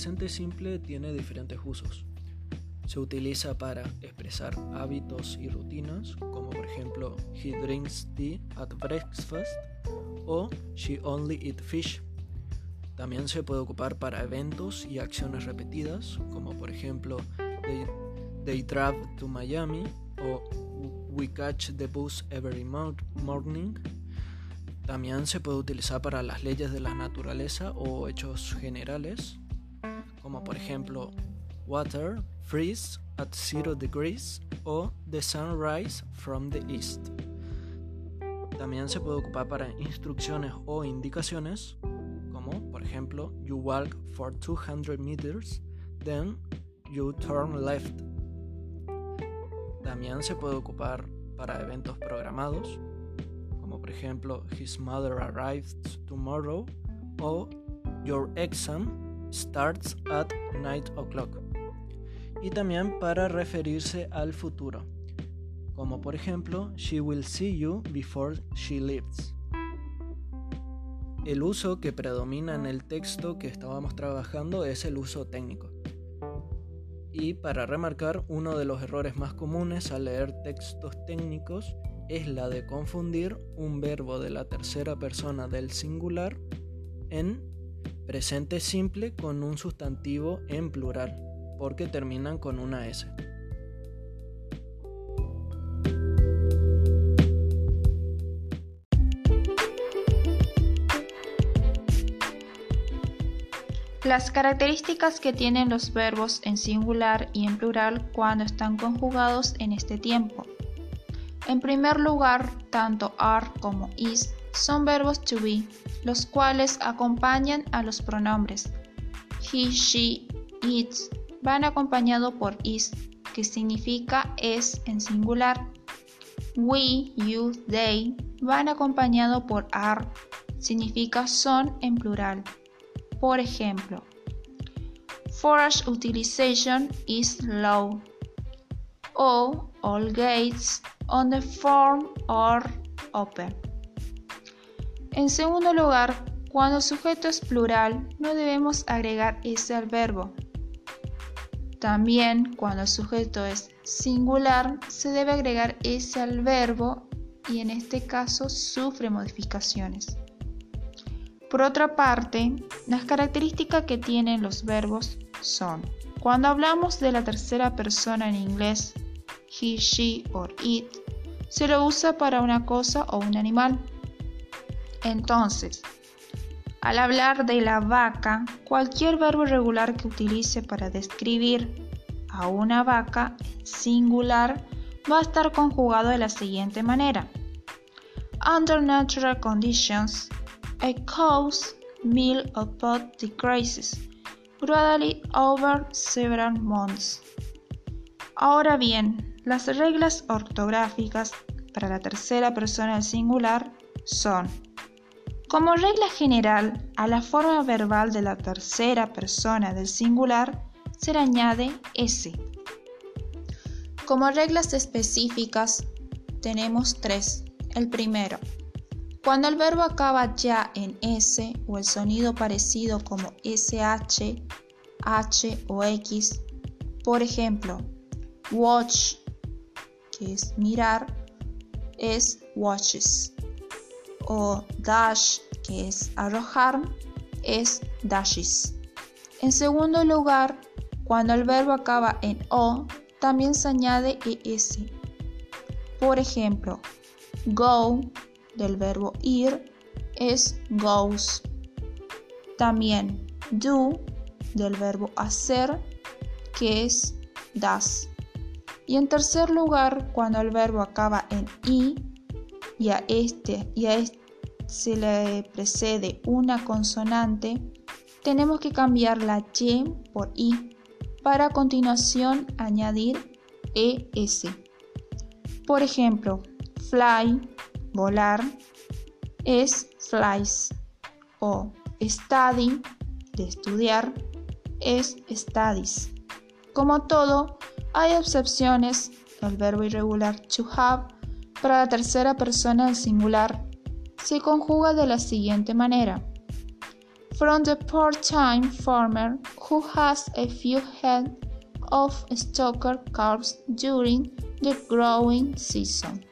presente simple tiene diferentes usos. Se utiliza para expresar hábitos y rutinas, como por ejemplo, he drinks tea at breakfast o she only eats fish. También se puede ocupar para eventos y acciones repetidas, como por ejemplo, they, they drive to Miami o we catch the bus every morning. También se puede utilizar para las leyes de la naturaleza o hechos generales, como por ejemplo, water freeze at zero degrees o the sunrise from the east. También se puede ocupar para instrucciones o indicaciones, como por ejemplo, you walk for 200 meters, then you turn left. También se puede ocupar para eventos programados, como por ejemplo, his mother arrives tomorrow o your exam starts at 9 o'clock y también para referirse al futuro, como por ejemplo, She will see you before she leaves. El uso que predomina en el texto que estábamos trabajando es el uso técnico. Y para remarcar, uno de los errores más comunes al leer textos técnicos es la de confundir un verbo de la tercera persona del singular en presente simple con un sustantivo en plural porque terminan con una S. Las características que tienen los verbos en singular y en plural cuando están conjugados en este tiempo. En primer lugar, tanto are como is son verbos to be, los cuales acompañan a los pronombres he, she, its, van acompañado por is, que significa es en singular. We, you, they van acompañado por are, significa son en plural. Por ejemplo, forage utilization is low. O all gates on the farm are open. En segundo lugar, cuando el sujeto es plural, no debemos agregar ese al verbo, también cuando el sujeto es singular se debe agregar ese al verbo y en este caso sufre modificaciones. Por otra parte, las características que tienen los verbos son, cuando hablamos de la tercera persona en inglés, he, she or it, se lo usa para una cosa o un animal. Entonces, al hablar de la vaca, cualquier verbo regular que utilice para describir a una vaca singular va a estar conjugado de la siguiente manera. Under natural conditions, a cow's milk output decreases gradually over several months. Ahora bien, las reglas ortográficas para la tercera persona del singular son como regla general, a la forma verbal de la tercera persona del singular se le añade S. Como reglas específicas tenemos tres. El primero, cuando el verbo acaba ya en S o el sonido parecido como SH, H o X, por ejemplo, watch, que es mirar, es watches o dash, que es arrojar, es dashes. En segundo lugar, cuando el verbo acaba en o, también se añade es. Por ejemplo, go del verbo ir es goes. También do del verbo hacer, que es das. Y en tercer lugar, cuando el verbo acaba en i y a este y a este se le precede una consonante, tenemos que cambiar la y por i para a continuación añadir es. Por ejemplo, fly, volar, es flies o study, de estudiar, es studies. Como todo, hay excepciones. El verbo irregular to have para la tercera persona del singular se conjuga de la siguiente manera. from the part-time farmer who has a few head of stocker calves during the growing season.